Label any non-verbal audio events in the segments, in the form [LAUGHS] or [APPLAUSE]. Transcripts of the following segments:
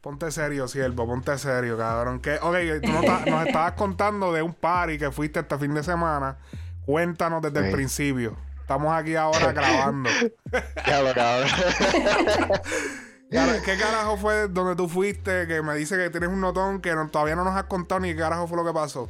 Ponte serio, siervo, ponte serio, cabrón. Que, ok, tú nos, ta- nos estabas contando de un party que fuiste este fin de semana. Cuéntanos desde el principio. Estamos aquí ahora grabando. [LAUGHS] Ya lo cabrón. [LAUGHS] ¿Qué carajo fue donde tú fuiste? Que me dice que tienes un notón que no- todavía no nos has contado ni qué carajo fue lo que pasó.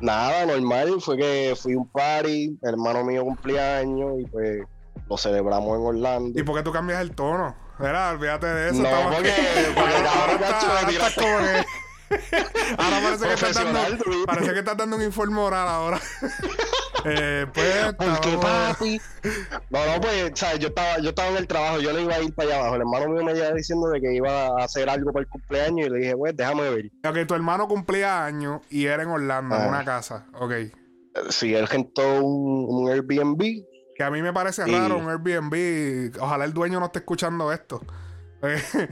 Nada, normal. Fue que fui a un party, hermano mío cumpleaños y pues lo celebramos en Orlando. ¿Y por qué tú cambias el tono? Verá, olvídate de eso. No, estamos- porque- porque ahora, está- estás como que- [LAUGHS] ahora parece que estás dando, Profesional, tú. parece que estás dando un informe oral ahora. [LAUGHS] eh, pues, Porque papi. [LAUGHS] No, no, pues, ¿sabes? Yo estaba, yo estaba en el trabajo, yo no iba a ir para allá abajo. El hermano mío me iba diciendo de que iba a hacer algo para el cumpleaños y le dije, pues, déjame ver. Ok, tu hermano cumplía años y era en Orlando, en una casa. Ok. Sí, él rentó un, un Airbnb. Que a mí me parece raro un Airbnb. Ojalá el dueño no esté escuchando esto. Eh, [LAUGHS]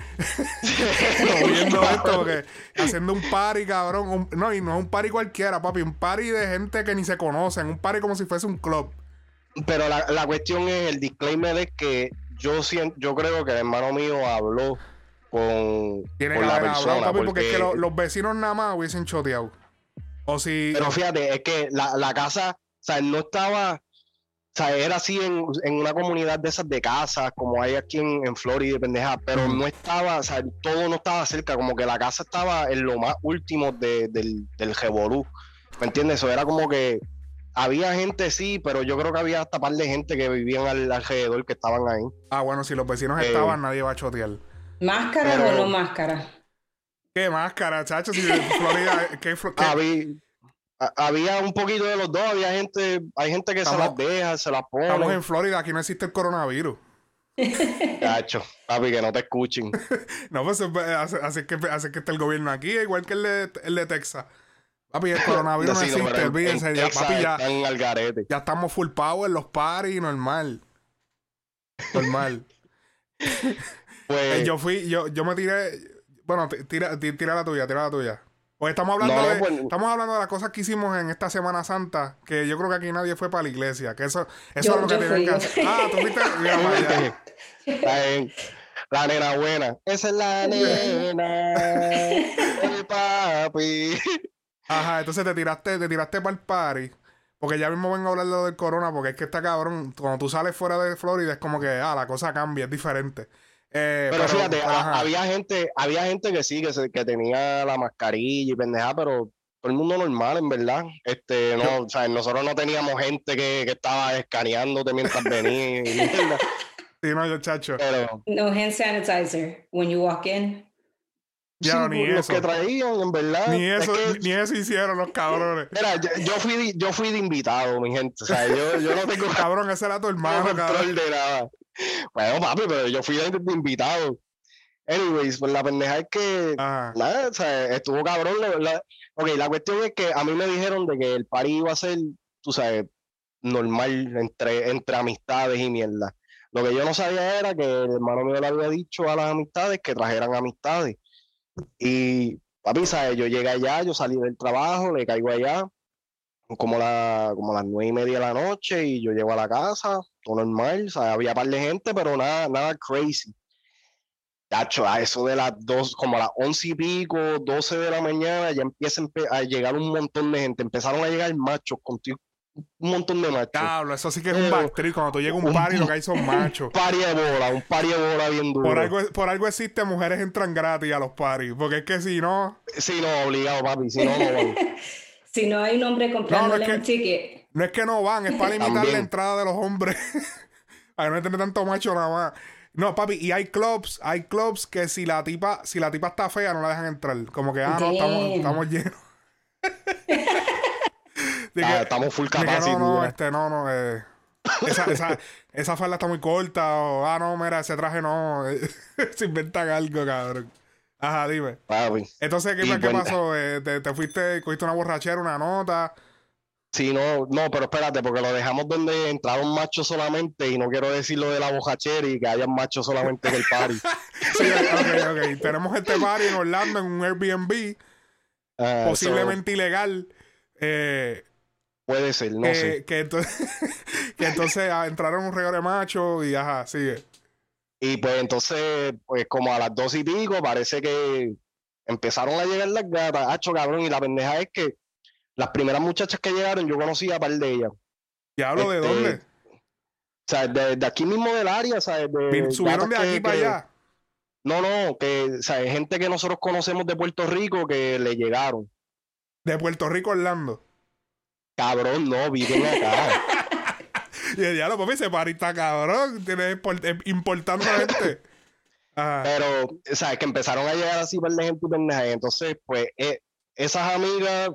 o viendo [LAUGHS] esto, porque haciendo un party, cabrón. un- no, y no es un party cualquiera, papi. Un party de gente que ni se conocen. Un party como si fuese un club. Pero la, la cuestión es, el disclaimer es que yo siento, yo creo que el hermano mío habló con, Tiene con que la haber persona. hablado, papi, porque, es que lo- los vecinos nada más hubiesen choteado. O si. Pero fíjate, es que la, la casa, o sea, no estaba, o sea, era así en, en una comunidad de esas de casas, como hay aquí en, en Florida, pendeja, pero no estaba, o sea, todo no estaba cerca, como que la casa estaba en lo más último de- del, del revolú, ¿me entiendes? Eso era como que había gente, sí, pero yo creo que había hasta par de gente que vivían al, alrededor que estaban ahí. Ah, bueno, si los vecinos Eh. estaban, nadie va a chotear. ¿Máscara Pero- o no máscara? ¿Qué máscara, chacho? Si en Florida. ¿qué, qué- Había, a- había un poquito de los dos, había gente, hay gente que Estamos- se las deja, se las pone. Estamos en Florida, aquí no existe el coronavirus. [LAUGHS] Cacho, papi, que no te escuchen. [LAUGHS] No, pues así, así que, así que está el gobierno aquí, igual que el de, el de Texas. Papi, el coronavirus no [LAUGHS] Sí, no, pero existe, en- olvídense. en Ya, papi, ya, están al garete. ya estamos full power, los paris, normal. Normal. Pues, Eh, yo fui, yo, yo me tiré. Bueno, tira, ti- tira la tuya, tira la tuya. Pues estamos hablando No, de. pues- Estamos hablando de las cosas que hicimos en esta Semana Santa. Que yo creo que aquí nadie fue para la iglesia. Que eso, eso Yo- es lo que tienen fui, que hacer. Ah, tú fuiste. Mira para allá. La nena buena. Esa es la nena. [LAUGHS] el papi. Ajá, entonces te tiraste, te tiraste para el party. Porque ya mismo vengo a hablar de lo del corona, porque es que está cabrón. Cuando tú sales fuera de Florida es como que, ah, la cosa cambia, es diferente. Eh, Pero, fíjate, pero, a- ajá. había gente, había gente que sí, que, se- que tenía la mascarilla y pendeja, pero todo el mundo normal, en verdad. Este, no, o sea, nosotros no teníamos gente que, que estaba escaneándote mientras venía y [LAUGHS] mierda, Sí, no, yo, chacho. pero No hand sanitizer when you walk in. Ya, sí, ni los eso. que traían, en verdad. Ni es eso, que- ni eso hicieron los cabrones. Mira, yo, yo fui de, yo fui de invitado, mi gente. O sea, yo, yo no tengo [LAUGHS] Cabrón, ese era tu hermano, [LAUGHS] control cabrón. de nada. Bueno, papi, pero yo fui de, de invitado. Anyways, pues la pendeja es que Ajá. nada, o sea, estuvo cabrón. la- la- ok, la cuestión es que a mí me dijeron de que el party iba a ser, tú sabes, normal entre, entre amistades y mierda. Lo que yo no sabía era que el hermano mío le había dicho a las amistades que trajeran amistades. Y, papi, ¿sabes? Yo llegué allá, yo salí del trabajo, le caigo allá, como, la, como las nueve y media de la noche, y yo llego a la casa, todo normal, o sea, había par de gente, pero nada, nada crazy. Tacho, a eso de las dos, como a las once y pico, doce de la mañana, ya empieza a llegar un montón de gente. Empezaron a llegar machos, contigo, un montón de machos. Diablo, eso sí que es un Eh, backstreet. Cuando tú llegas a un un- party, lo que hay son machos. Un pari de bola, un pari de bola bien duro. Por algo, por algo existe mujeres entran gratis a los parties. Porque es que si no, Sí, no, obligado, papi, si no, no. [LAUGHS] Si no hay un hombre comprándole que- un ticket. No es que no van, es para limitar la entrada de los hombres. [LAUGHS] para no tener tanto macho nada más. No, papi, y hay clubs, hay clubs que si la tipa, si la tipa está fea, no la dejan entrar. Como que, ah, no, estamos, estamos llenos. [LAUGHS] Ah, estamos full capacity. no, no, este, no, no, eh, esa, esa, esa falda está muy corta, o, ah, no, mira, ese traje no, [LAUGHS] se inventan algo, cabrón. Ajá, dime. Papi. Entonces, ¿qué, bueno. pasó? Eh, te, te fuiste, cogiste una borrachera, una nota. Sí, no, no, pero espérate, porque lo dejamos donde entraron machos solamente y no quiero decir lo de la bojachera y que hayan machos solamente en el party. [LAUGHS] Sí, ok, ok. Tenemos este party en Orlando en un Airbnb, Ah, posiblemente ilegal. Eh, puede ser, no sé. que entonces, [LAUGHS] que entonces ah, entraron un regalo de macho y ajá, sigue. Y pues entonces, pues como a las dos y pico, parece que empezaron a llegar las gatas, hacho cabrón, y la pendeja es que las primeras muchachas que llegaron, yo conocía a par de ellas. Diablo, ¿de Este, dónde? O sea, de, de aquí mismo del área, ¿sabes? De Subieron de que- aquí para que- allá. No, no, que, o sea, gente que nosotros conocemos de Puerto Rico que le llegaron. De Puerto Rico Orlando. Cabrón, no, viven acá. [LAUGHS] Y el diablo, papi, ese está cabrón. Tiene import- importando gente. Ajá. Pero, o sea, que empezaron a llegar así par de gente pendeja. Entonces, pues, eh, esas amigas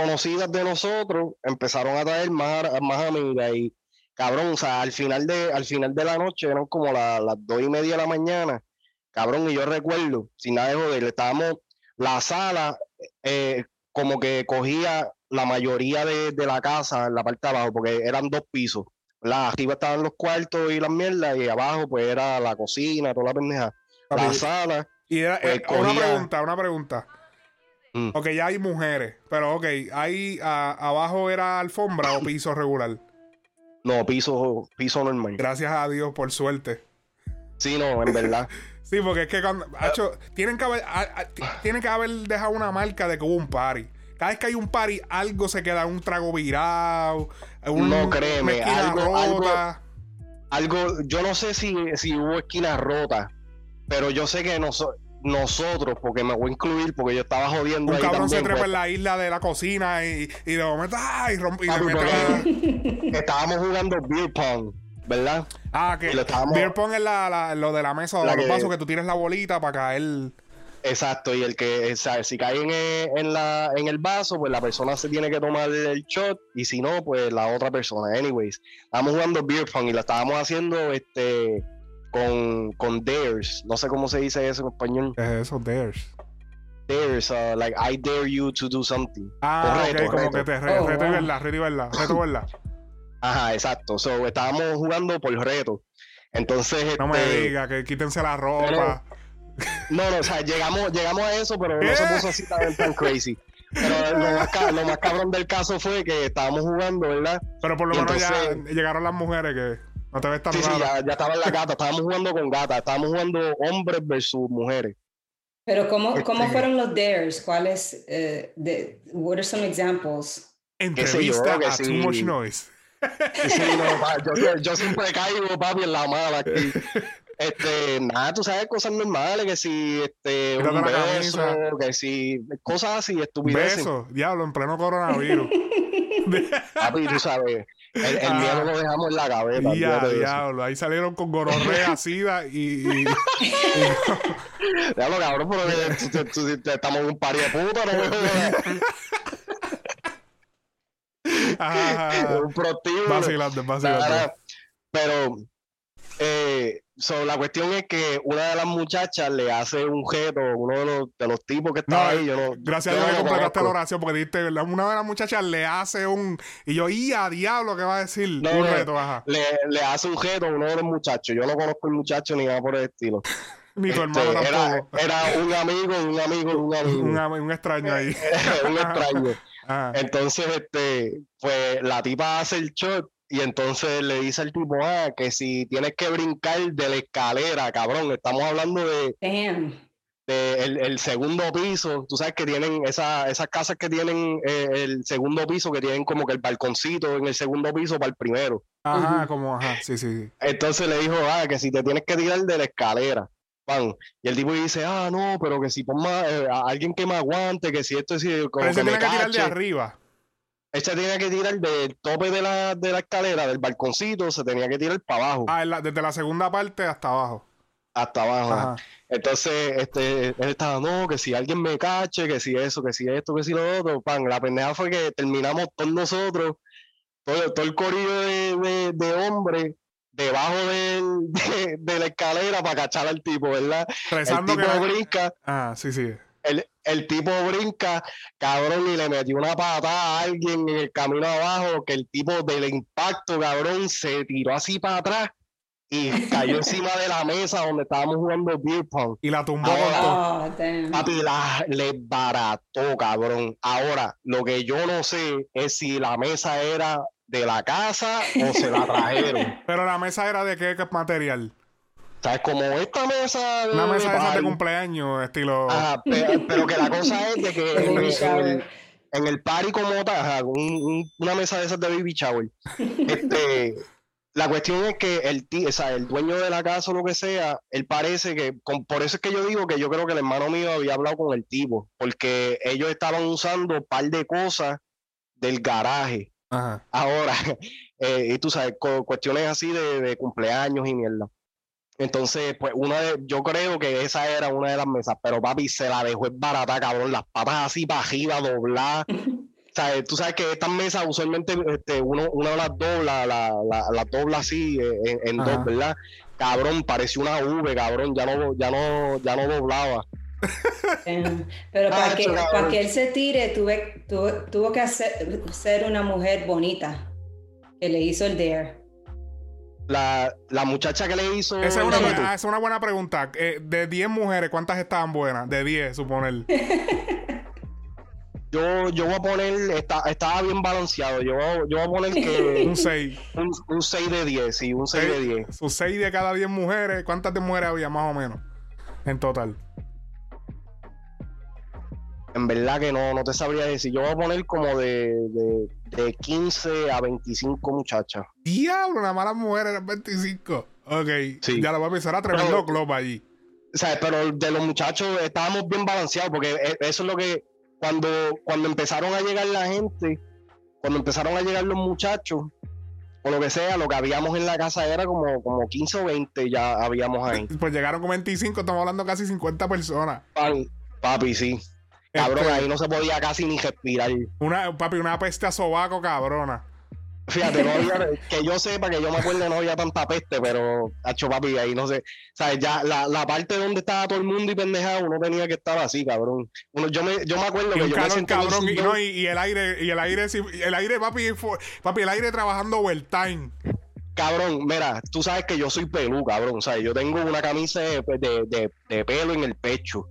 conocidas de nosotros empezaron a traer más, más amigas. Y, cabrón, o sea, al final de, al final de la noche, eran como la- las dos y media de la mañana. Cabrón, y yo recuerdo, sin nada de joder, estábamos, la sala, eh, como que cogía la mayoría de, de la casa en la parte de abajo, porque eran dos pisos. ¿verdad? Arriba estaban los cuartos y las mierdas, y abajo, pues, era la cocina, toda la pendeja. La sala, y era, pues, una cogía- pregunta, una pregunta. Mm. Ok, ya hay mujeres, pero ok, ahí a- abajo era alfombra o piso regular. no, piso, piso normal. Gracias a Dios, por suerte. Sí, no, en verdad. [LAUGHS] Sí, porque es que cuando. Hacho, tienen que haber, a- a- t- tienen que haber dejado una marca de que hubo un party. Cada vez que hay un party, algo se queda, un trago virado, un, No, créeme, una algo- algo- rota. Algo, yo no sé si, si hubo esquinas rotas, pero yo sé que noso- nosotros, porque me voy a incluir, porque yo estaba jodiendo Un ahí cabrón se también, trepa pues, en la isla de la cocina y, y de momento, ¡ay! y le mete la- estábamos jugando beer pong, ¿verdad? Ah, que estábamos- beer pong es la, la- lo de la mesa de La los que- vasos que tú tienes la bolita para caer. Exacto, y el que, o sea, si cae en el, en, la, en el vaso, pues la persona se tiene que tomar el shot, y si no, pues la otra persona. Anyways, estábamos jugando beer pong y lo estábamos haciendo este con, con dares. No sé cómo se dice eso en español. ¿Qué es eso? Dares. Dares, uh, like I dare you to do something. Ah, Correcto, ok, como correcto. que te re, Oh, reto y wow. verdad, reto y verdad, reto y verdad. Ajá, exacto. So, estábamos jugando por reto. Entonces, No me este, diga que quítense la ropa. No, no, o sea, llegamos, llegamos a eso, pero no se puso así tan, tan crazy. Pero lo más, lo más cabrón del caso fue que estábamos jugando, ¿verdad? Pero por lo menos ya llegaron las mujeres que no te ves tan Sí, sí, ya, ya estaba en la gata, estábamos jugando con gatas, estábamos jugando hombres versus mujeres. Pero ¿cómo, cómo Este- fueron los dares? ¿Cuáles? eh, de, what are some examples? Entrevista yo, a sí. Too Much Noise. Sí, no, pa- yo, yo siempre caigo, papi, en la mala aquí. Este, nada, tú sabes, cosas normales, que si este, Quítate un beso, camisa. que si, cosas así, estupideces. Beso, diablo, en pleno coronavirus. [LAUGHS] Papi, tú sabes, el, el Ah. miedo lo dejamos en la cabeza. Ya, diablo. Ahí salieron con gonorrea, [LAUGHS] sida y. y- Diablo, cabrón, pero tú- estamos en un par de puta, no. Ajá, ajá. un vacilando. Nada, Pero, eh, so, la cuestión es que una de las muchachas le hace un gesto, uno de los, de los tipos que No, estaba ahí, yo no. Gracias yo a Dios no que completaste la oración porque dijiste, la- una de las muchachas le hace un. Y yo, ¡y a diablo! ¿Qué va a decir? No, un reto, ajá. Le, le hace un gesto a uno de los muchachos. Yo no conozco el muchacho ni nada por el estilo. [LAUGHS] Ni tu Este, hermano era, tampoco. era un amigo, un amigo, un [LAUGHS] amigo. Un, extraño ahí. [LAUGHS] un extraño. Ajá. Entonces, este, pues la tipa hace el shot y entonces le dice al tipo, ah, que si tienes que brincar de la escalera, cabrón, estamos hablando de, Damn. de el, el segundo piso, tú sabes que tienen esa, esas casas que tienen eh, el segundo piso, que tienen como que el balconcito en el segundo piso para el primero. Ajá, como, ajá, sí, sí. sí. Entonces le dijo, ah, que si te tienes que tirar de la escalera. Pan. Y el tipo dice, ah, no, pero que si pon más, eh, a alguien que me aguante, que si esto, si como Pero se que me tiene que tirar de arriba. Él se tenía que tirar del tope de la, de la escalera, del balconcito, se tenía que tirar para abajo, Ah, la- desde la segunda parte hasta abajo. hasta abajo. Ajá. Entonces, este, él estaba, no, que si alguien me cache, que si eso, que si esto, que si lo otro, pan. La pendeja fue que terminamos todos nosotros, todo, todo el corillo de, de, de hombres, debajo del- [LAUGHS] de, de la escalera para cachar al tipo, ¿verdad? El Rezando tipo que. brinca, Ah, sí, sí. el, el tipo brinca, cabrón, y le metió una patada a alguien en el camino abajo, que el tipo del impacto, cabrón, se tiró así para atrás y cayó [LAUGHS] encima de la mesa donde estábamos jugando beer pong. Y la tumbó Ahora-. Oh, damn. Papi, la, le barató, cabrón. Ahora, lo que yo no sé es si la mesa era de la casa o se la [LAUGHS] trajeron. Pero la mesa era de qué, qué material. O ¿Sabes? Como esta mesa de. Una mesa de esas de cumpleaños, estilo. Ajá, pe- pero, que la cosa es de que [LAUGHS] en, el- en el, en el party como tal, ajá, un- un- una mesa de esas de baby shower. [LAUGHS] este, la cuestión es que el tío, o sea, el dueño de la casa o lo que sea, él parece que, con- por eso es que yo digo que yo creo que el hermano mío había hablado con el tipo, porque ellos estaban usando un par de cosas del garaje. Ajá. Ahora, [LAUGHS] eh, y tú sabes, cu- cuestiones así de, de cumpleaños y mierda. Entonces, pues, una de, yo creo que esa era una de las mesas, pero papi se la dejó es barata, cabrón, las patas así para arriba, dobladas. [LAUGHS] O sea, tú sabes que estas mesas usualmente este, uno, uno las dobla, la, la, las dobla así eh, en, dos, ¿verdad? Cabrón, parecía una V, cabrón, ya no, ya no, ya no doblaba. Eh, Pero para que, para que él se tire, tuve, tuvo, tuvo que hacer, ser una mujer bonita que le hizo el dare. La, la muchacha que le hizo. Esa es una, el bu- reto, ah, esa es una buena pregunta. Eh, de 10 mujeres, ¿cuántas estaban buenas? De 10, suponer. [LAUGHS] yo, yo voy a poner, está, estaba bien balanceado. Yo, yo voy a poner que. [LAUGHS] Un 6. Un, un 6 de 10, sí, un 6 de 10. Sus 6 de cada 10 mujeres. ¿Cuántas de mujeres había más o menos? En total. En verdad que no, no te sabría decir. Yo voy a poner como de, de, de 15 a 25 muchachas. Diablo, una mala mujer eran 25. Ok. Sí. Ya lo voy a pensar. Era tremendo club allí. O sea, pero de los muchachos estábamos bien balanceados porque e- eso es lo que cuando, cuando empezaron a llegar la gente, cuando empezaron a llegar los muchachos, o lo que sea, lo que habíamos en la casa era como, como 15 o 20 ya habíamos ahí. Pues llegaron con 25. Estamos hablando casi 50 personas. Papi, papi, sí. Cabrón, Este, ahí no se podía casi ni respirar. una, papi, una peste a sobaco, cabrona. Fíjate, no había, que yo sepa, que yo me acuerdo, no había tanta peste, pero, hacho papi, ahí no sé. ¿Sabes? Ya la, la parte donde estaba todo el mundo y pendejado, uno tenía que estar así, cabrón. Uno, yo, me, yo me acuerdo Y que yo me senté en cabrón. Y, no, y, y el aire, y el aire, sí, y el aire, papi, papi, el aire trabajando overtime. Cabrón, mira, tú sabes que yo soy pelú, cabrón. O sea, yo tengo una camisa de, de, de- de pelo en el pecho.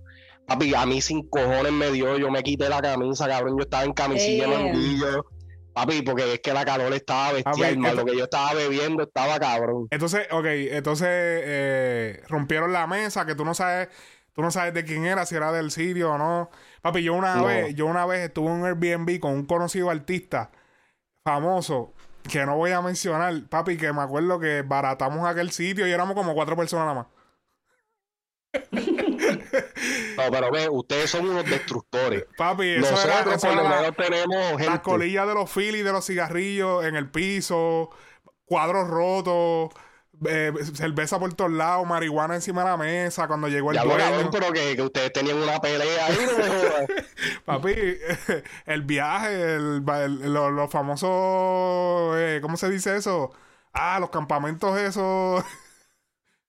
Papi, a mí sin cojones me dio, yo me quité la camisa, cabrón. Yo estaba en camisilla manguillo. Papi, porque es que la calor estaba bestial, Papi, más esto- Lo que yo estaba bebiendo estaba cabrón. Entonces, ok, entonces eh, rompieron la mesa, que tú no sabes, tú no sabes de quién era, si era del sitio o no. Papi, yo una No. vez, yo una vez estuve en un Airbnb con un conocido artista famoso, que no voy a mencionar, papi, que me acuerdo que baratamos aquel sitio y éramos como cuatro personas nada más. [LAUGHS] No, pero ve, ustedes son unos destructores. Papi, eso Nosotros era, por lo menos tenemos las gente. colillas de los filis de los cigarrillos en el piso, cuadros rotos, eh, cerveza por todos lados, marihuana encima de la mesa cuando llegó el Ya dueño. cabrón, pero que, que ustedes tenían una pelea ahí, no. [LAUGHS] Papi, [LAUGHS] el viaje, el, el- lo- los famosos, eh, ¿cómo se dice eso? Ah, los campamentos esos. [LAUGHS]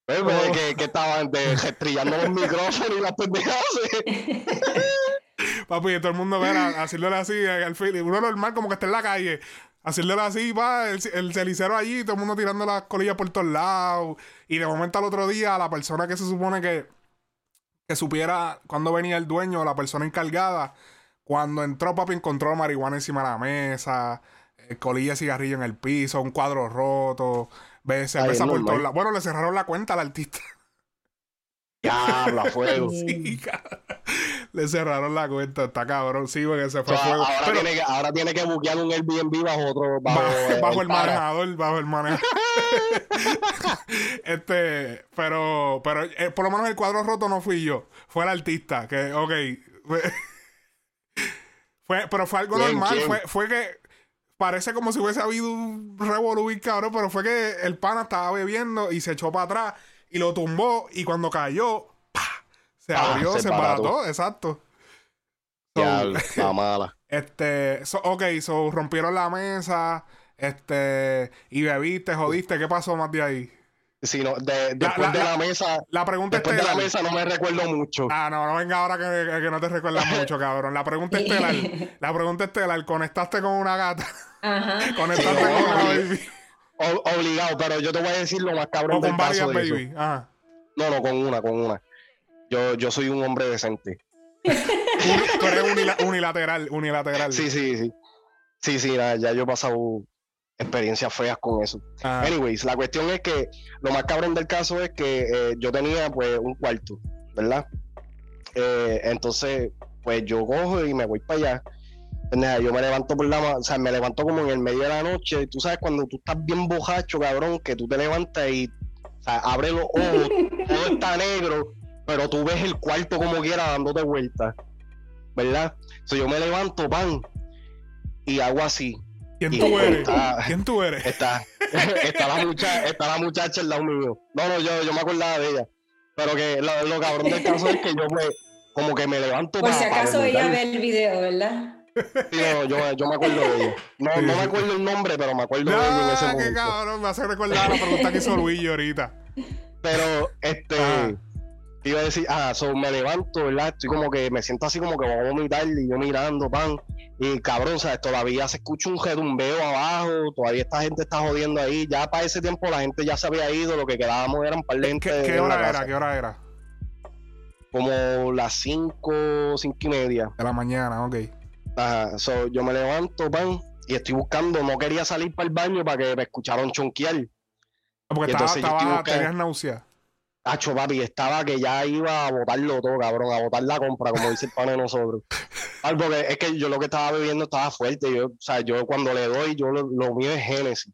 Ve, ve, que, que estaban de- [LAUGHS] restrillando los micrófonos y las pendejadas. [LAUGHS] Papi, todo el mundo verá, haciéndole así eh, al fili. Uno normal, como que está en la calle. Haciéndole así, va, el, el celicero allí, todo el mundo tirando las colillas por todos lados. Y de momento al otro día, la persona que se supone que, que supiera cuándo venía el dueño, la persona encargada, cuando entró, papi, encontró marihuana encima de la mesa, eh, colilla de cigarrillo en el piso, un cuadro roto, ve- cerveza por todos lados. Bueno, le cerraron la cuenta al artista. Diablo, [LAUGHS] fuego. Sí, le cerraron la cuenta, está cabrón. Sí, porque se O fue sea, fuego. ahora, Pero- tiene que, ahora tiene que buquear un Airbnb bajo otro. Bajo, Bajo, eh, bajo el para. manejador, bajo el manejador. [LAUGHS] este, pero, pero eh, por lo menos el cuadro roto no fui yo. Fue el artista, que, ok. Fue, [LAUGHS] fue- pero fue algo ¿Quién, normal. quién? Fue, fue que parece como si hubiese habido un revolú cabrón, pero fue que el pana estaba bebiendo y se echó para atrás y lo tumbó y cuando cayó, ¡pa! se Ah, abrió, se se embarató. exacto. So, la mala. [LAUGHS] este, so- ok, so rompieron la mesa, este, y bebiste, jodiste, ¿qué pasó más de ahí? Si no, de- después la- de la, mesa, La pregunta después de la mesa no me recuerdo mucho. Ah, no, no venga ahora que, que no te recuerdas mucho, [LAUGHS] cabrón. La pregunta estelar. La pregunta estelar, ¿conectaste con una gata? Ajá. [LAUGHS] ¿Conectaste Sí, con? O- obligado, pero yo te voy a decir lo más cabrón ¿O del con caso varias de eso. baby? Ajá. No, no, con una, con una. Yo, yo soy un hombre decente. Tú eres unila- unilateral, unilateral. Sí, sí, sí. Sí, sí, nada, ya yo he pasado experiencias feas con eso. Ah, Anyways, la cuestión es que lo más cabrón del caso es que eh, yo tenía pues un cuarto, ¿verdad? Eh, entonces, pues yo cojo y me voy para allá. Pendeja, Yo me levanto por la o sea, me levanto como en el medio de la noche. Y tú sabes, cuando tú estás bien bojacho, cabrón, que tú te levantas y o sea, abre los ojos, [LAUGHS] todo está negro, pero tú ves el cuarto como quiera dándote vueltas, ¿verdad? So, yo me levanto, pan, y hago así. ¿Quién y tú eres? está- [LAUGHS] ¿Quién tú eres? Está, [LAUGHS] está, la muchacha, está la muchacha al lado mío. No, no, yo, yo me acordaba de ella. Pero que lo, lo cabrón del caso es que yo me, como que me levanto Por pa- si acaso ella ve el video, ¿verdad? [LAUGHS] Sí, no, yo, yo me acuerdo de ella. No, no me acuerdo el nombre, pero me acuerdo de ella en ese No, qué momento. cabrón, me hace recordar la pregunta que hizo Luigi ahorita. Pero, este, Ah. te iba a decir, ah, so, me levanto, ¿verdad? Estoy como que me siento así como que voy a vomitar y yo mirando, pan. Y cabrón, ¿sabes? Todavía se escucha un redumbeo abajo, todavía esta gente está jodiendo ahí. Ya para ese tiempo la gente ya se había ido, lo que quedábamos eran par de gente ¿Qué, hora casa. era? ¿Qué hora era? Como las 5, 5 y media. De la mañana, ok. Ajá, so, yo me levanto, pan, y estoy buscando, no quería salir para el baño para que me escucharan chonquear. Ah, Porque Y estaba, estaba, tenías náusea. Hacho, papi, estaba que ya iba a botarlo todo, cabrón, a botar la compra, como dice el pan de nosotros. [LAUGHS] Es que yo lo que estaba bebiendo estaba fuerte. Yo, o sea, yo cuando le doy, yo lo, lo mío es Génesis.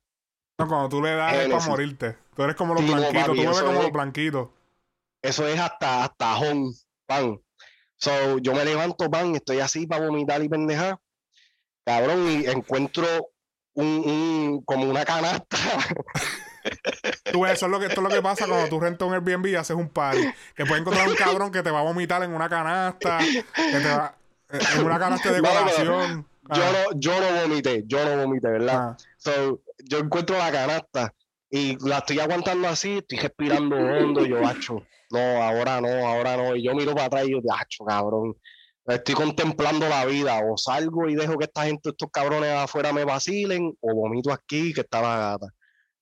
No, cuando tú le das es para morirte. Tú eres como los Sí, no, blanquitos. papi, tú bebes como es- los blanquitos. Eso es hasta, hasta home, pan. So, yo me levanto, pan, estoy así para vomitar y pendejar. Cabrón, y encuentro un, un como una canasta. [LAUGHS] Tú ves, eso es lo que, esto es lo que pasa cuando tú rentas un Airbnb y haces un party. Que puedes encontrar un cabrón que te va a vomitar en una canasta. Que te va, eh, en una canasta de No, decoración. Yo Ah, no, yo no vomité, yo no vomité, ¿verdad? ah. So, yo encuentro la canasta y la estoy aguantando así, estoy respirando hondo, yo, hacho, no, ahora no, ahora no. Y yo miro para atrás y yo, hacho, cabrón. Estoy contemplando la vida, o salgo y dejo que esta gente, estos cabrones afuera me vacilen, o vomito aquí que está la gata.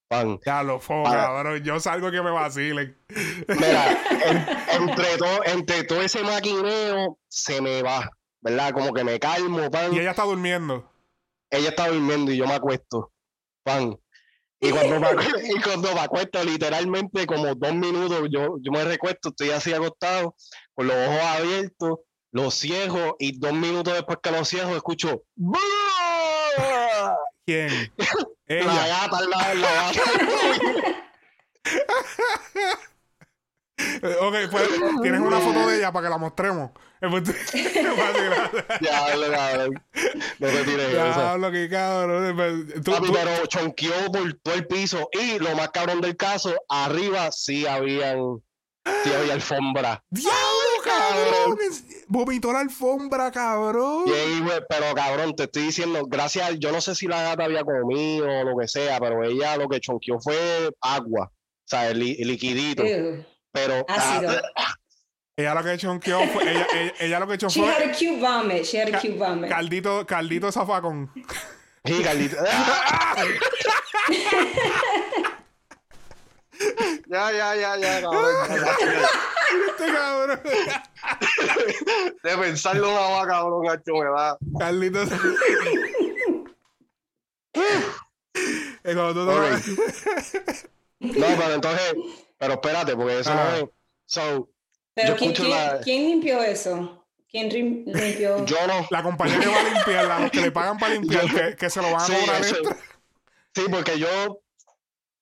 Pan. Ya lo cabrón. Yo salgo que me vacilen. Mira, [LAUGHS] en- entre todo, entre todo ese maquineo se me va, ¿verdad? Como que me calmo, pan. Y ella está durmiendo. ella está durmiendo y yo me acuesto. Pan. Y cuando me, [LAUGHS] y cuando me acuesto, literalmente como dos minutos, yo, yo me recuesto, estoy así acostado, con los ojos abiertos, los ciego, y dos minutos después que los ciego, escucho. ¿Quién? [LAUGHS] La Ella. gata, la, la gata. [LAUGHS] [LAUGHS] Ok, pues tienes una foto de ella para que la mostremos. [LAUGHS] Diablo, cabrón. No te tires. Diablo, qué cabrón. Pues, tú- Papi, tú- pero chonqueó por todo el piso. Y lo más cabrón del caso, arriba sí habían, sí había alfombra. ¡Diablo, cabrón! Vomitó la alfombra, cabrón. Pero cabrón, te estoy diciendo, gracias, yo no sé si la gata había comido o lo que sea, pero ella lo que chonqueó fue agua, o sea, el li- liquidito, Ew. Pero Ácido. ah, Ella lo que chonqueó fue. Ella, ella, ella lo que echó She had fue. a cute vomit. She had a cute vomit. Caldito, caldito zafacón. sí, Carlito. ¡Ah! [LAUGHS] ya, ya, ya, ya, cabrón. [LAUGHS] Este cabrón. De pensarlo una vaca, cabrón, hacho, me da. Caldito. [LAUGHS] Es cuando tú te- No, pero entonces, pero espérate, porque eso Ah. no es. So, Pero ¿quién, quién- la- quién limpió eso? ¿Quién limpió? [LAUGHS] yo no. La compañía que va a limpiarla, los que le pagan para limpiar, [LAUGHS] que, que se lo van a Sí, cobrar eso- extra. Sí, porque yo, o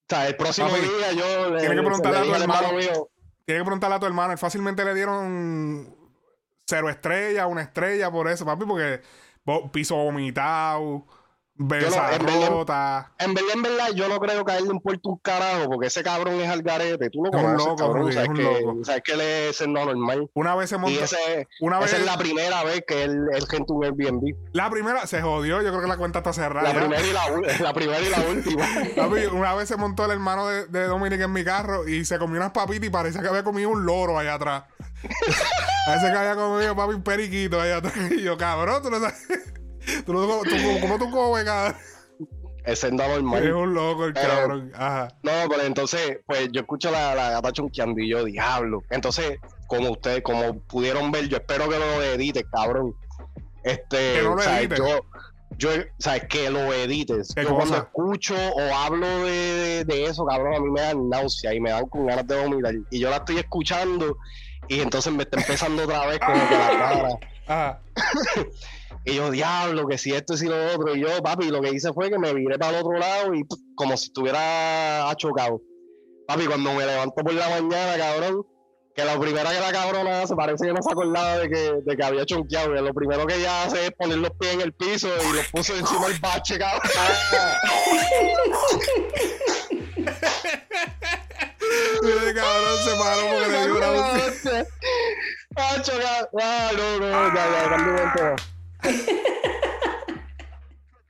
sea, el próximo Papi, día yo le, tiene que le- preguntarle le a tu hermano. mío, Tienes que preguntarle a tu hermano. Él fácilmente le dieron cero estrella, una estrella por eso, papi, porque piso vomitado, besa en verdad-. En verdad, en verdad, yo no creo que a él le importe un carajo, porque ese cabrón es al garete. Tú lo conoces, loco, cabrón. Sabes, es que, loco. sabes que él es el no normal. Una vez se Y montó. ese, Una vez. esa es la primera vez que él, él gente un Airbnb. La primera se jodió. Yo creo que la cuenta está cerrada. La primera, y la, ul- [LAUGHS] la primera y la última. [LAUGHS] Una vez se montó el hermano de, de Dominic en mi carro y se comió unas papitas y parecía que había comido un loro allá atrás. [LAUGHS] Parece que había comido, papi, un periquito allá atrás. Y yo, cabrón, tú no sabes. [LAUGHS] Tú no, tú, ¿Cómo tú comes, cabrón? Es Es normal. un loco el cabrón. Ajá. No, pero entonces, pues yo escucho la, la gata chonqueando y yo, diablo. Entonces, como ustedes, como pudieron ver, yo espero que lo edite, cabrón. Este, Que no lo o sea, edite. yo, yo, ¿sabes? Que lo edites. ¿Qué Yo cuando escucho o hablo de, de eso, cabrón, a mí me dan náusea y me dan con ganas de vomitar. Y yo la estoy escuchando y entonces me está empezando otra vez como que la [LAUGHS] cara. Ajá. [LAUGHS] Y yo, diablo, que si esto y si lo otro. Y yo, papi, lo que hice fue que me viré para el otro lado y como si estuviera chocado. Papi, cuando me levanto por la mañana, cabrón, que la primera que la cabrona hace, parece que no se acordaba de que, de que había chonqueado. Que lo primero que ella hace es poner los pies en el piso y los puso encima del bache, cabrón. [LAUGHS] Mira, el cabrón se paró porque le dio una. Ah, chocado. Ah, no, no, ya, ya, tema. [LAUGHS]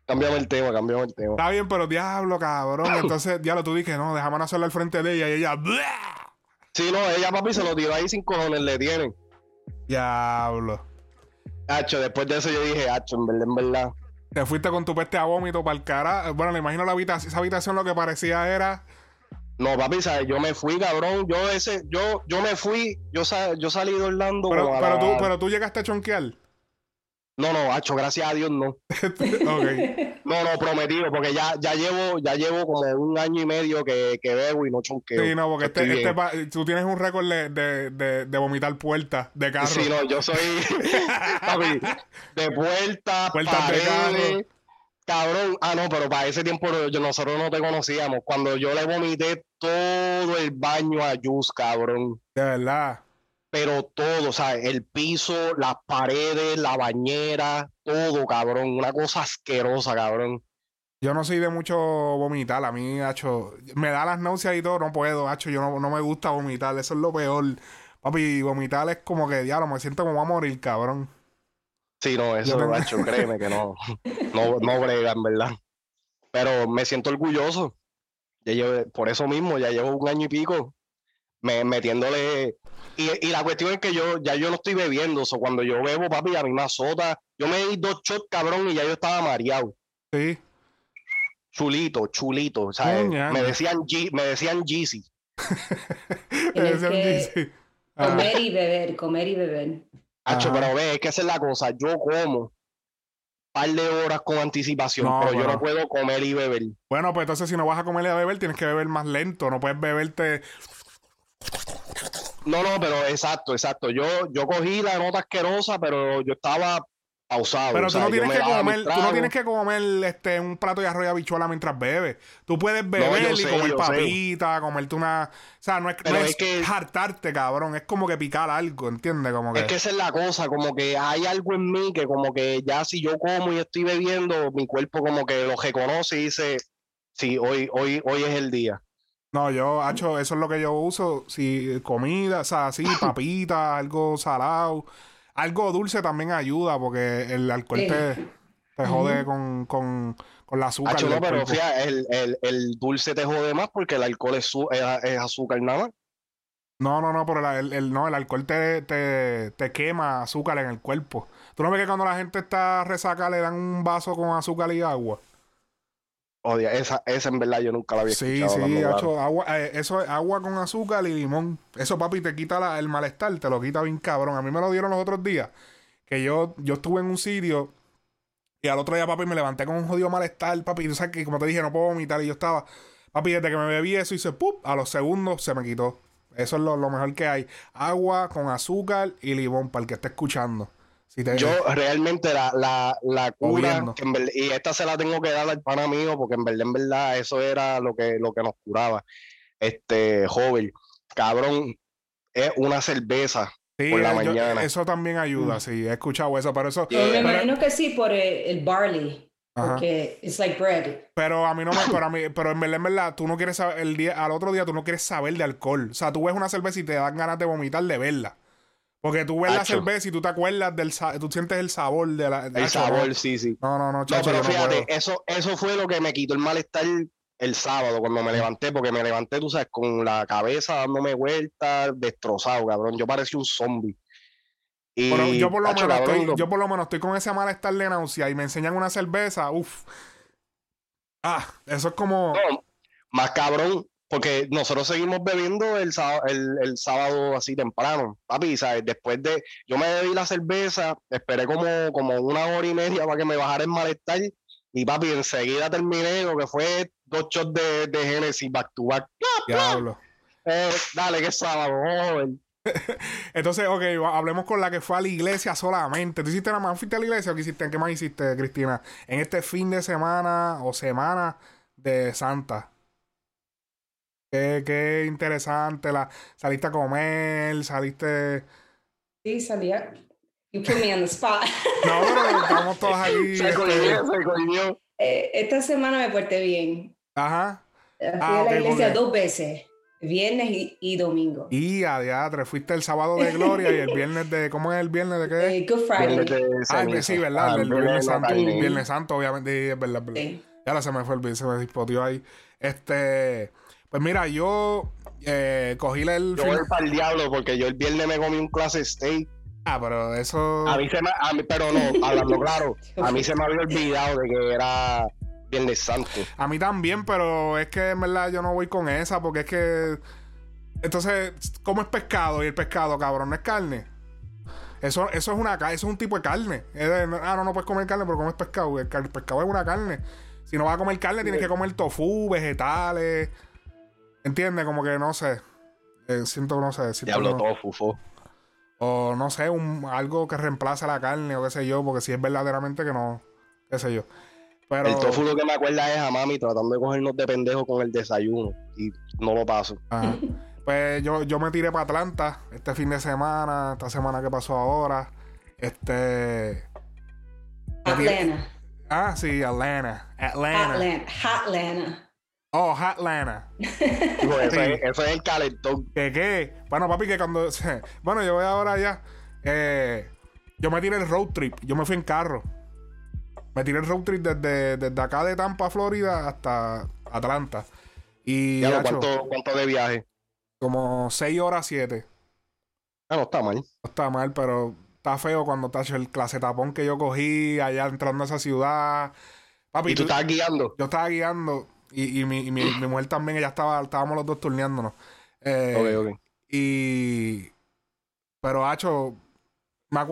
Cambiamos el tema, cambiamos el tema. Está bien, pero diablo, cabrón. Entonces, [LAUGHS] diablo, tú dije, no, déjame hacerlo al frente de ella y ella. ¡bleh! Sí, no, ella, papi, se lo tiró ahí sin cojones, le tienen. Diablo. Hacho, después de eso yo dije, hacho, en verdad, en verdad. Te fuiste con tu peste a vómito para el cara. Bueno, me imagino la habitación, esa habitación lo que parecía era. No, papi, ¿sabes? Yo me fui, cabrón. Yo ese, yo, yo me fui, yo, sa- yo salí de Orlando. Pero, pero, la- tú, pero tú llegaste a chonquear. No, no, hacho, gracias a Dios no. [LAUGHS] ok. No, no, prometido, porque ya, ya llevo, ya llevo como un año y medio que, que bebo y no chonqueo. Sí, no, porque este, este pa- tú tienes un récord de, de, de, de vomitar puertas de carro. Sí, no, yo soy [LAUGHS] papi, de puerta, Puertas de paredes, cabrón. Ah, no, pero para ese tiempo yo, nosotros no te conocíamos. Cuando yo le vomité todo el baño a Jus, cabrón. De verdad. Pero todo, o sea, el piso, las paredes, la bañera, todo, cabrón. Una cosa asquerosa, cabrón. Yo no soy de mucho vomitar. A mí, hacho, me da las náuseas y todo. No puedo, hacho. Yo no, no me gusta vomitar. Eso es lo peor. Papi, vomitar es como que, diablo, me siento como a morir, cabrón. Sí, no, eso, tengo- macho, [LAUGHS] créeme que no, no, no brega, en verdad. Pero me siento orgulloso. Ya llevo, por eso mismo, ya llevo un año y pico me, metiéndole. Y, y la cuestión es que yo ya yo no estoy bebiendo. O cuando yo bebo, papi, a mí me azota. Yo me di dos shots, cabrón, y ya yo estaba mareado. Sí. Chulito, chulito. O sea, Ñaña. me decían G, me decían Jeezy. [LAUGHS] Tienes Decían, sí. Ah, comer y beber, comer y beber. Hacho, pero ve, es que esa es la cosa. Yo como par de horas con anticipación, No, pero yo no puedo comer y beber. Bueno, pues entonces si no vas a comer y a beber, tienes que beber más lento. No puedes beberte. No, no, pero exacto, exacto. Yo, yo cogí la nota asquerosa, pero yo estaba pausado. Pero o tú sea, no tienes que comer, tú no tienes que comer este un plato de arroz y habichuela mientras bebes. Tú puedes beber y sé, comer sé. papita, comerte una, o sea, no es, no es es que- hartarte, cabrón, es como que picar algo, ¿entiendes? Como que Es que esa es la cosa, como que hay algo en mí que como que ya si yo como y estoy bebiendo, mi cuerpo como que lo reconoce y dice, sí, hoy, hoy, hoy es el día. No, yo, hacho, eso es lo que yo uso, si comida, o sea, así [LAUGHS] papita, algo salado, algo dulce también ayuda porque el alcohol te, te jode con, con, con la azúcar. Hacho, no, pero fíjate, el, el, el dulce te jode más porque el alcohol es, su- es, es azúcar nada más. No, no, no, pero el, el- no, el alcohol te, te, te quema azúcar en el cuerpo. ¿Tú no ves que cuando la gente está resaca le dan un vaso con azúcar y agua? Odia, esa, esa en verdad yo nunca la había Sí, escuchado. sí, hacho, agua, eh, eso es agua con azúcar y limón. Eso, papi, te quita la- el malestar, te lo quita bien cabrón. A mí me lo dieron los otros días, que yo, yo estuve en un sitio y al otro día, papi, me levanté con un jodido malestar, papi. Tú sabes que, como te dije, no puedo vomitar y yo estaba, papi, desde que me bebí eso hice, ¡pup! A los segundos se me quitó. Eso es lo, lo mejor que hay. Agua con azúcar y limón, para el que esté escuchando. Si te, Yo realmente la, la, la cura, Jodiendo. que en verdad- y esta se la tengo que dar al pana mío, porque en verdad, en verdad, eso era lo que, lo que nos curaba. Este, joven, cabrón, es una cerveza. sí, por la eh, yo- mañana. eso también ayuda, sí, he escuchado eso, pero eso... Yo me imagino que sí por el, el barley, Ajá. porque it's like bread. Pero a mí no me, pero a mí, pero en verdad, en verdad, tú no quieres saber, el día, al otro día tú no quieres saber de alcohol. O sea, tú ves una cerveza y te dan ganas de vomitar de verla. Porque tú ves la cerveza y tú te acuerdas del tú sientes el sabor de la. El Acho, sabor, sí, sí. No, no, no, No, chacho, pero no fíjate, puedo. eso, eso fue lo que me quitó el malestar el sábado cuando me levanté, porque me levanté, tú sabes, con la cabeza dándome vueltas, destrozado, cabrón. Yo parecía un zombie. Y, Pero yo por lo menos cabrón, estoy, lo- yo por lo menos estoy con ese malestar de náusea y me enseñan una cerveza, uff. Ah, eso es como. No, más cabrón, porque nosotros seguimos bebiendo el, sábado, el, sábado así temprano, papi, ¿sabes? Después de, yo me bebí la cerveza, esperé como, como una hora y media para que me bajara el malestar, y papi, enseguida terminé lo que fue dos shots de, de Genesis back to back. Diablo. Eh, dale, que sábado, [LAUGHS] Entonces, ok, hablemos con la que fue a la iglesia solamente. ¿Tú hiciste nada más? ¿Fuiste a la iglesia o qué hiciste? ¿Qué más hiciste, Cristina? En este fin de semana o semana de Santa. Qué, qué interesante. La, saliste a comer, saliste. Sí, salía. You put me on the spot. [LAUGHS] no, pero estamos todos aquí. Se cogió, se. Eh, esta semana me porté bien. Ajá. Fui ah, a la iglesia dos veces. Viernes y, domingo. Y a diatre, fuiste el sábado de gloria y el viernes de. ¿Cómo es el viernes de qué? Eh, Good Friday. ah, sí, ¿verdad? Ah, el viernes, Santo. Viernes Santo, obviamente, es verdad, verdad. Sí. Ya ahora se me fue el se me dispotió ahí. Este. Pues mira, yo eh, cogí el. Yo voy para el diablo porque yo el viernes me comí un clase steak. Ah, pero eso. A mí se me. A mí, pero no, hablando claro. A mí se me había olvidado de que era Viernes Santo. A mí también, pero es que en verdad yo no voy con esa porque es que. Entonces, ¿cómo es pescado? Y el pescado, cabrón, no es carne. Eso, eso es una eso es un tipo de carne. ah, no, no puedes comer carne, pero comes pescado. El, pescado es una carne. Si no vas a comer carne, tienes que comer tofu, vegetales. ¿Entiendes? Como que no sé. Eh, siento, no sé. Diablo tofu, O no sé, un, algo que reemplace la carne o qué sé yo, porque si es verdaderamente que no. qué sé yo. El tofu lo que me acuerda es a mami tratando de cogernos de pendejo con el desayuno y no lo paso. [LAUGHS] Pues yo, yo me tiré para Atlanta este fin de semana, esta semana que pasó ahora. Este. Atlanta. Ah, sí, Atlanta. Atlanta. Atlanta. Oh, Atlanta. [LAUGHS] eso, es, el calentón. ¿Qué qué? Bueno, papi, que cuando. [LAUGHS] Bueno, yo voy ahora ya. Eh, yo me tiré el road trip. Yo me fui en carro. Me tiré el road trip desde, desde acá de Tampa, Florida, hasta Atlanta. Y ¿cuánto, ¿cuánto, de viaje? Como 6 horas 7. Ah, no está mal. No está mal, pero está feo cuando está el clase tapón que yo cogí allá entrando a esa ciudad. Papi, ¿Y tú, estabas guiando? Yo estaba guiando y, y, mi, mi, mi, mujer también, ella estaba, estábamos los dos turneándonos. Eh, ok, ok. Y. Pero, Hacho,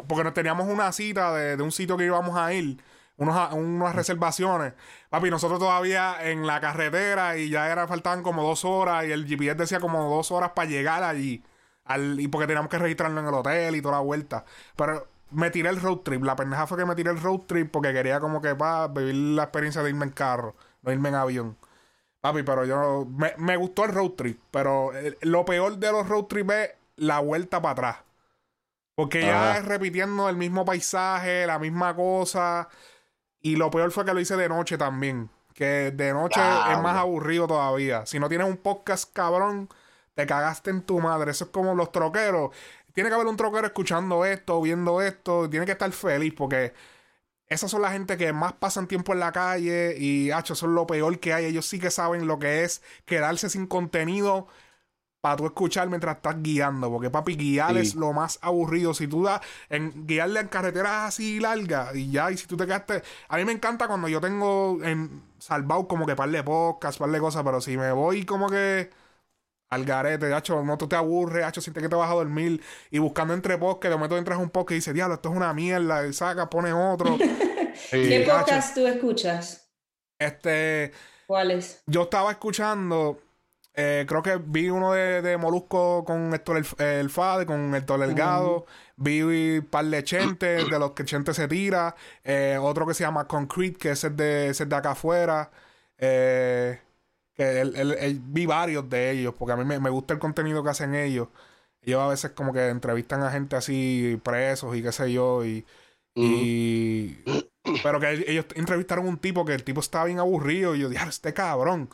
porque nos teníamos una cita de, de un sitio que íbamos a ir unas reservaciones. Papi, nosotros todavía en la carretera y ya era, faltaban como dos horas y el GPS decía como dos horas para llegar allí. Al, y porque teníamos que registrarlo en el hotel y toda la vuelta. Pero me tiré el road trip. La pendeja fue que me tiré el road trip porque quería como que para vivir la experiencia de irme en carro, no irme en avión. Papi, pero yo me, me gustó el road trip, pero lo peor de los road trips es la vuelta para atrás. Porque ya es repitiendo el mismo paisaje, la misma cosa. Y lo peor fue que lo hice de noche también. Que de noche es más aburrido todavía. Si no tienes un podcast cabrón, te cagaste en tu madre. Eso es como los troqueros. Tiene que haber un troquero escuchando esto, viendo esto. Tiene que estar feliz porque esas son la gente que más pasan tiempo en la calle y, hacho, es lo peor que hay. Ellos sí que saben lo que es quedarse sin contenido para tú escuchar mientras estás guiando. Porque, papi, guiar es lo más aburrido. Si tú das en guiarle en carreteras así largas y ya, y si tú te quedaste. A mí me encanta cuando yo tengo en salvado como que par de podcast, par de cosas, pero si me voy como que al garete, hacho, no tú te aburres, hacho, sientes que te vas a dormir y buscando entre podcasts, de momento entras un podcast y dices, diablo, esto es una mierda, y saca, pones otro. [LAUGHS] ¿Qué podcast tú escuchas? Este. ¿Cuáles? Yo estaba escuchando eh, creo que vi uno de, de Molusco con Héctor el, el Fade, con Héctor Delgado. Vi un par de Chente, de los que Chente se tira. Eh, otro que se llama Concrete, que es el de, de acá afuera. Eh, que vi varios de ellos, porque a mí me, gusta el contenido que hacen ellos. Ellos a veces como que entrevistan a gente así presos y qué sé yo. Y, y [CLEARS THROAT] pero que ellos entrevistaron un tipo que el tipo estaba bien aburrido. Y yo dije, este cabrón.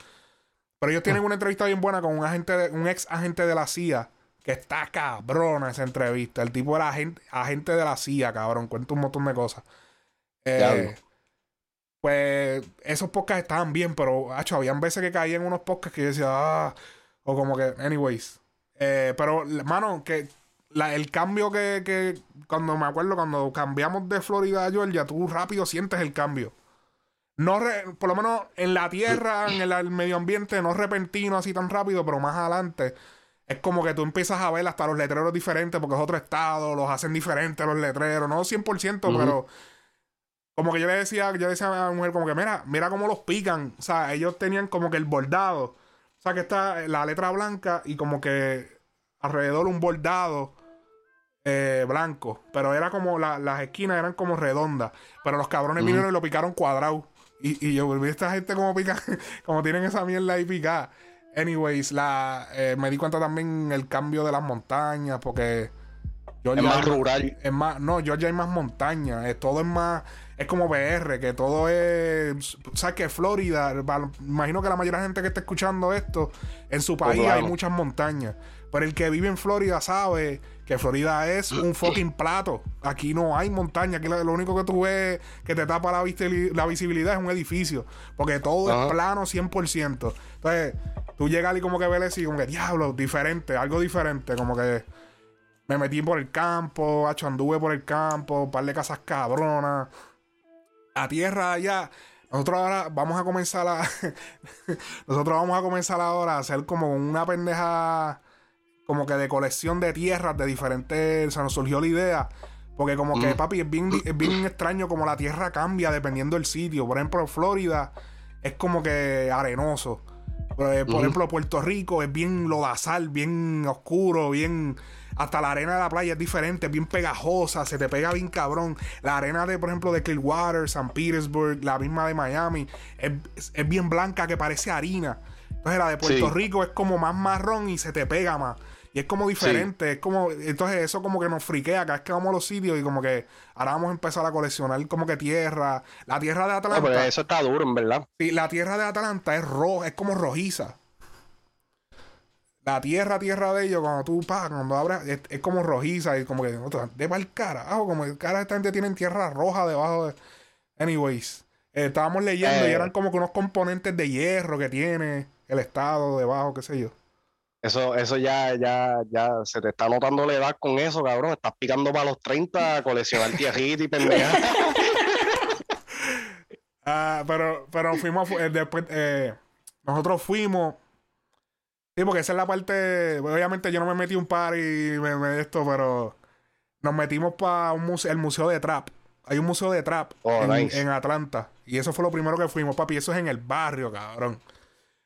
Pero ellos tienen ah. una entrevista bien buena con un agente un ex agente de la CIA. Que está cabrona esa entrevista. El tipo era agente, agente de la CIA, cabrón. Cuenta un montón de cosas. Eh, pues esos podcasts estaban bien, pero hacho, habían veces que caían unos podcasts que yo decía, ah, o como que, anyways. Eh, pero, mano, que el cambio que, que, cuando me acuerdo, cuando cambiamos de Florida a Georgia, tú rápido sientes el cambio. no por lo menos en la tierra, en el, medio ambiente, no repentino así tan rápido, pero más adelante es como que tú empiezas a ver hasta los letreros diferentes porque es otro estado, los hacen diferentes los letreros, no 100%, pero como que yo le decía, yo decía a la mujer como que mira, mira cómo los pican, o sea, ellos tenían como que el bordado, o sea, que está la letra blanca y como que alrededor un bordado eh, blanco, pero era como las esquinas eran como redondas, pero los cabrones vinieron y lo picaron cuadrado. Y, y yo volví a esta gente como pica, [LAUGHS] como tienen esa mierda ahí picada. Anyways, la, eh, me di cuenta también el cambio de las montañas, porque es más rural. Es más, no, ya hay más montañas, eh, todo es más, es como BR, que todo es, sabes que Florida, imagino que la mayoría de la gente que está escuchando esto, en su país hay muchas montañas, pero el que vive en Florida sabe que Florida es un [CLEARS THROAT] fucking plato. Aquí no hay montaña. Aquí lo, único que tú ves que te tapa la, visibilidad es un edificio. Porque todo es plano 100%. Entonces, tú llegas y como que ves y como que, diablo, diferente, algo diferente. Como que me metí por el campo, hacho, anduve por el campo, un par de casas cabronas. La tierra allá. Nosotros ahora vamos a comenzar a. [LAUGHS] nosotros vamos a comenzar ahora a hacer como una pendeja como que de colección de tierras de diferentes. O sea, nos surgió la idea. Porque como que, mm. papi, es bien, es bien extraño como la tierra cambia dependiendo del sitio. Por ejemplo, Florida es como que arenoso. Por, ejemplo, Puerto Rico es bien lodazal, bien oscuro, bien... Hasta la arena de la playa es diferente, bien pegajosa, se te pega bien cabrón. La arena de, por ejemplo, de Clearwater, San Petersburg, la misma de Miami, es, es bien blanca que parece harina. Entonces la de Puerto Rico es como más marrón y se te pega más. Y es como diferente, es como, entonces eso como que nos friquea cada vez que vamos a los sitios y como que ahora vamos a empezar a coleccionar como que tierra. La tierra de Atlanta. eso está duro, en verdad. Sí, la tierra de Atlanta es roja, es como rojiza. La tierra, tierra de ellos, cuando tú pagas, cuando abres, es, como rojiza y como que de mal carajo, como el cara esta gente tienen tierra roja debajo de. Anyways, eh, estábamos leyendo y eh. eran como que unos componentes de hierro que tiene el estado debajo, qué sé yo. Eso, eso ya, ya, ya se te está notando la edad con eso, cabrón. Estás picando para los 30 a coleccionar tierrita y pendeja. [LAUGHS] ah, pero, pero fuimos eh, después, eh, nosotros fuimos. Sí, porque esa es la parte. Obviamente yo no me metí un par y me, me esto, pero nos metimos para un museo, el museo de trap. Hay un museo de trap oh, en, en, Atlanta. Y eso fue lo primero que fuimos, papi. Eso es en el barrio, cabrón.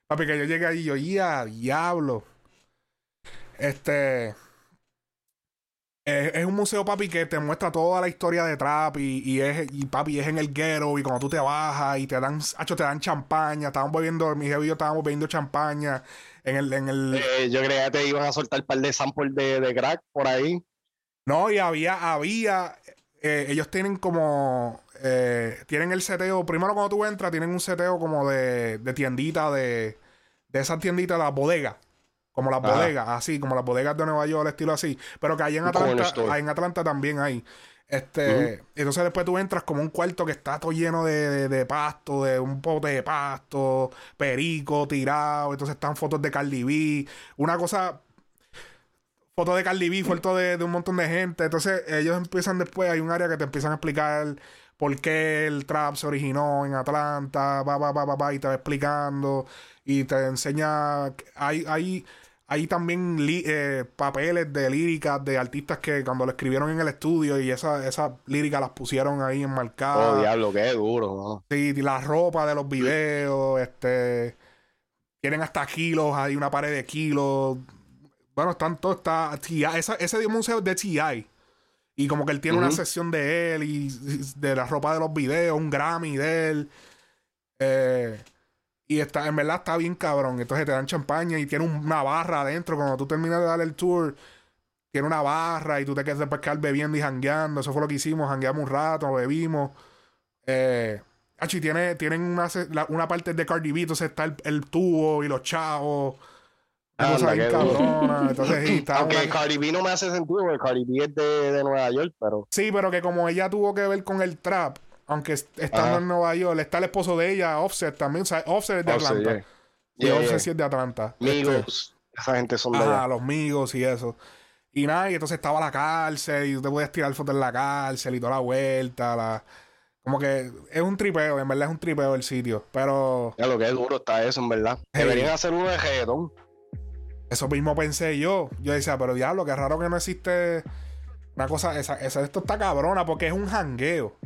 Papi, que yo llegué ahí y yo, ya, diablo. Este. Es, un museo, papi, que te muestra toda la historia de trap y, es, y papi, es en el guero y cuando tú te bajas y te dan, hacho, te dan champaña, estábamos bebiendo, mis y yo estábamos bebiendo champaña en el... En el... Eh, yo creía que te iban a soltar un par de samples de, de crack por ahí. No, y había, había, eh, ellos tienen como, eh, tienen el seteo, primero cuando tú entras, tienen un seteo como de, de tiendita, de, de esas tienditas, las bodegas. Como las bodegas, así, como las bodegas de Nueva York, estilo así. Pero que ahí en Atlanta, en Atlanta también hay. Este, entonces después tú entras como un cuarto que está todo lleno de, de, pasto, de un pote de pasto, perico tirado, entonces están fotos de Cardi B, una cosa, fotos de Cardi B, fotos de, de un montón de gente, entonces ellos empiezan después, hay un área que te empiezan a explicar por qué el trap se originó en Atlanta, va, va, va, va, va y te va explicando y te enseña, hay, hay hay también eh, papeles de líricas de artistas que cuando lo escribieron en el estudio y esas esa líricas las pusieron ahí enmarcadas. Oh, diablo, qué duro, ¿no? Sí, la ropa de los videos, este. Tienen hasta kilos, hay una pared de kilos. Bueno, están todos, está. esa, ese museo es de T.I. Y como que él tiene una sección de él y de la ropa de los videos, un Grammy de él. Eh. Y está, en verdad está bien cabrón. Entonces te dan champaña y tiene una barra adentro. Cuando tú terminas de dar el tour, tiene una barra y tú te quedas después quedar bebiendo y jangueando. Eso fue lo que hicimos. Jangueamos un rato, bebimos. Eh, tiene, tienen una, una parte de Cardi B, entonces está el, tubo y los chavos. Anda, bien cabrona. Entonces, sí, está Aunque Cardi B no me hace sentido, porque Cardi B es de, de Nueva York, pero. Sí, pero que como ella tuvo que ver con el trap, aunque estando en Nueva York, está el esposo de ella, Offset también. O sea, Offset es de Atlanta. y Offset sí es de Atlanta. Migos. Este, esa gente son de Ah, los amigos y eso. Y nada, y entonces estaba la cárcel y tú te podías tirar fotos en la cárcel y toda la vuelta. La, Como que es un tripeo, en verdad es un tripeo el sitio. Pero. Ya lo que es duro está eso, en verdad. Hey. Deberían hacer de reggaetón. Eso mismo pensé yo. Yo decía, pero diablo, qué raro que no existe una cosa. Esa, esa- esto está cabrona porque es un jangueo.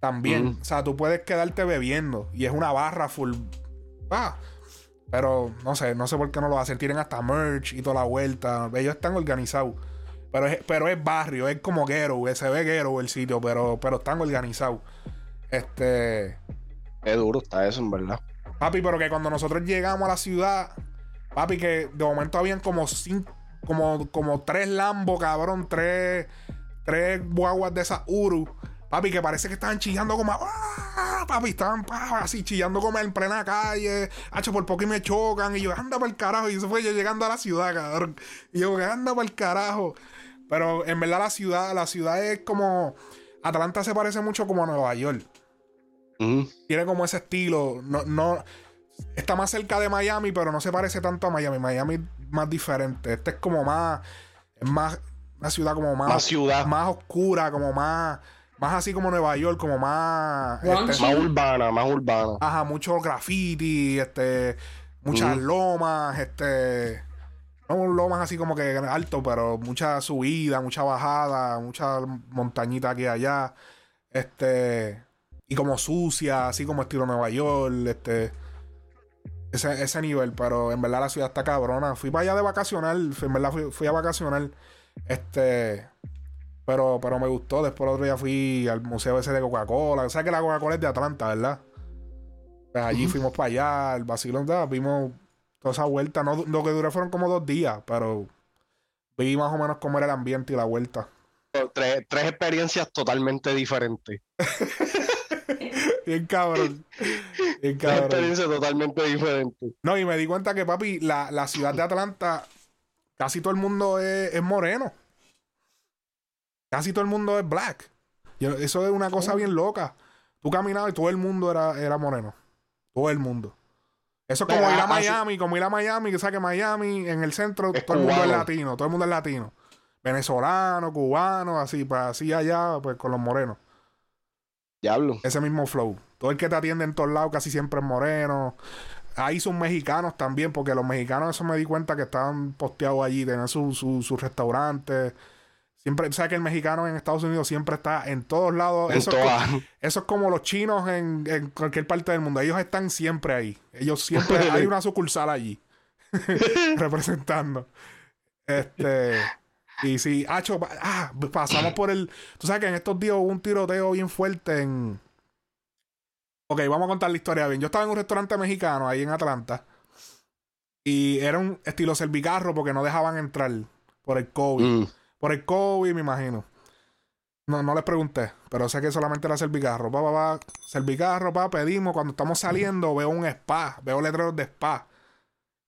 También. O sea, tú puedes quedarte bebiendo. Y es una barra full. Ah. Pero no sé, no sé por qué no lo hacen. Tienen hasta merch y toda la vuelta. Ellos están organizados. Pero es, pero es barrio, es como ghetto. Se ve ghetto el sitio, pero, pero están organizados. Este. Qué duro está eso, en verdad. Papi, pero que cuando nosotros llegamos a la ciudad, papi, que de momento habían como cinco, como, como tres Lambo, cabrón, tres, tres guaguas de esas Uru. Papi, que parece que estaban chillando como. ¡Ah! Papi, estaban así chillando como en plena calle. Hacho, por poco y me chocan. Y yo, anda para el carajo. Y eso fue yo llegando a la ciudad, cabrón. Y yo, anda para el carajo. Pero en verdad la ciudad, la ciudad es como. Atlanta se parece mucho como a Nueva York tiene como ese estilo. No, no, está más cerca de Miami, pero no se parece tanto a Miami. Miami es más diferente. Este es como más, es más, una ciudad como más, Más ciudad. más oscura, como más, más así como Nueva York, como más, este, Más urbana, más urbana. ajá, mucho graffiti, este, muchas lomas, este, no lomas así como que alto, pero mucha subida, mucha bajada, mucha montañita aquí y allá, este, y como sucia, así como estilo Nueva York, este, ese, ese nivel, pero en verdad la ciudad está cabrona. Fui para allá de vacacionar, fui- en verdad fui, fui a vacacionar, este, pero, pero me gustó. Después el otro día fui al museo ese de Coca-Cola. O sea que la Coca-Cola es de Atlanta, ¿verdad? Pues allí fuimos para allá, el vacilón, ¿verdad? vimos toda esa vuelta. No, lo que duró fueron como dos días, pero vi más o menos cómo era el ambiente y la vuelta. Tres, tres experiencias totalmente diferentes. [LAUGHS] Bien cabrón. Bien Tres cabrón. experiencias totalmente diferentes. No, y me di cuenta que, papi, la, la ciudad de Atlanta, casi todo el mundo es, es moreno. Casi todo el mundo es black. Eso es una cosa bien loca. Tú caminabas y todo el mundo era, era moreno. Todo el mundo. Eso es como Pero, ir a ah, así- Miami, como ir a Miami, que sabes que Miami, en el centro, Es todo el mundo es latino, todo el mundo es latino. Venezolano, cubano, así, pues así allá, pues con los morenos. Diablo. Ese mismo flow. Todo el que te atiende en todos lados casi siempre es moreno. Ahí son mexicanos también, porque los mexicanos, eso me di cuenta que estaban posteados allí, tenían sus su, su restaurantes. Siempre, sabes que el mexicano en Estados Unidos siempre está en todos lados. En Eso, es co- todas. eso es como los chinos en, en cualquier parte del mundo. Ellos están siempre ahí. Ellos siempre [LAUGHS] hay una sucursal allí. [LAUGHS] representando. Este. Y si, Hacho, pa- ah, pasamos por el. Tú sabes que en estos días hubo un tiroteo bien fuerte en. Ok, vamos a contar la historia bien. Yo estaba en un restaurante mexicano ahí en Atlanta. Y era un estilo servicarro porque no dejaban entrar por el COVID. Mm. Por el COVID, me imagino. No, no les pregunté, pero sé que solamente era servicarro. Pa, pa, pa, servicarro, pa, pedimos. Cuando estamos saliendo, veo un spa, veo letreros de spa.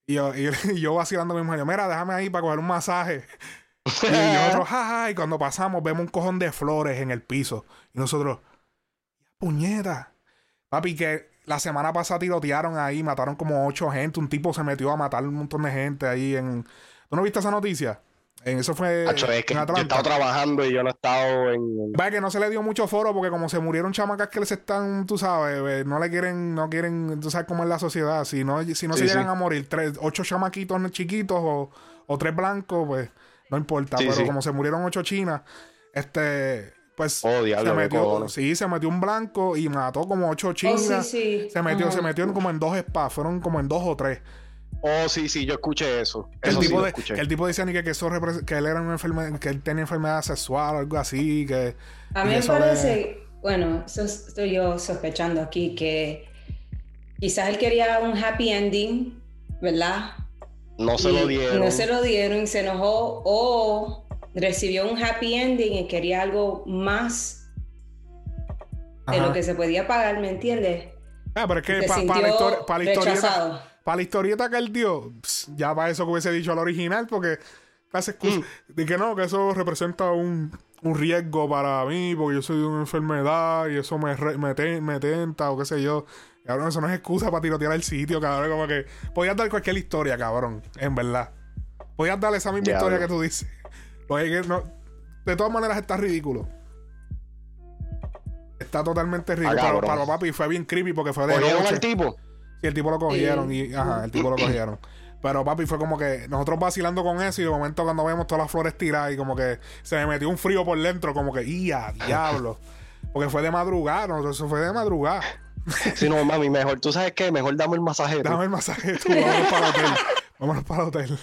Y yo, y, [LAUGHS] y yo vacilando a mi mujer, mira, déjame ahí para coger un masaje. Y [LAUGHS] nosotros, jaja, y cuando pasamos, vemos un cojón de flores en el piso. Y nosotros, puñeta. Papi, que la semana pasada tirotearon ahí, mataron como ocho gente. Un tipo se metió a matar un montón de gente ahí en. ¿Tú no viste esa noticia? En eso fue Hacho, es que en yo he estado trabajando y yo no he estado en. Vaya que no se le dio mucho foro porque como se murieron chamacas que les están, tú sabes, eh, no le quieren, no quieren, tú sabes cómo es la sociedad. Si no, si no Sí, se sí. llegan a morir tres, ocho chamaquitos chiquitos o, o tres blancos, pues no importa. Sí, Pero sí. como se murieron ocho chinas, este, pues Oh, diablo, se metió, cojones. sí, se metió un blanco y mató como ocho Oh, chinas. sí, sí. Se metió, Ajá. se metió en como en dos spas, fueron como en dos o tres. Oh, sí, sí, yo escuché eso. El Eso sí tipo, lo de, escuché. que el tipo decía ni que, que eso que él era una enfermedad, que él tenía enfermedad sexual o algo así, que A mí me le- parece, bueno, eso estoy yo sospechando aquí, que quizás él quería un happy ending, ¿verdad? No se Y lo dieron. No se lo dieron y se enojó o recibió un happy ending y quería algo más de lo que se podía pagar, ¿me entiendes? Ah, pero es que para la, histori- pa' la historieta, rechazado. pa' la historieta que él dio, ya para eso que hubiese dicho al original, porque hace excusa Mm. de que no, que eso representa un, un riesgo para mí, porque yo soy de una enfermedad y eso me, re- me, me tenta o qué sé yo. Cabrón, eso no es excusa para tirotear el sitio, cabrón. Como que podías dar cualquier historia, cabrón, en verdad. Podías dar esa misma historia bro. que tú dices. Que no- de todas maneras está ridículo. está totalmente. Ah, pero, cabrón. pero, papi, fue bien creepy porque fue de ¿Cogieron noche. tipo? Sí, el tipo lo cogieron Sí. y, ajá, el tipo lo cogieron. Pero papi, fue como que nosotros vacilando con eso y de momento cuando vemos todas las flores tiradas y como que se me metió un frío por dentro, como que, ¡ia, diablo! Porque fue de madrugada, no, eso fue de madrugada. Sí, no, mami, mejor. ¿Tú sabes qué? Mejor dame el masaje. tú. Dame el masaje tú, vámonos para el hotel. Vámonos para el hotel.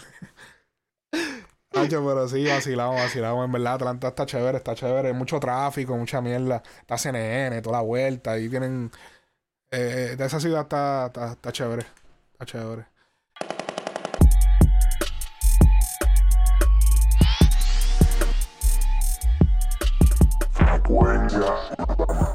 Hacho, pero sí, vacilamos, vacilamos. En verdad, Atlanta está chévere, está chévere. Hay mucho tráfico, mucha mierda. Está CNN, toda la vuelta. Ahí tienen. Eh, de esa ciudad está, está, está chévere. Está chévere. Cuenca.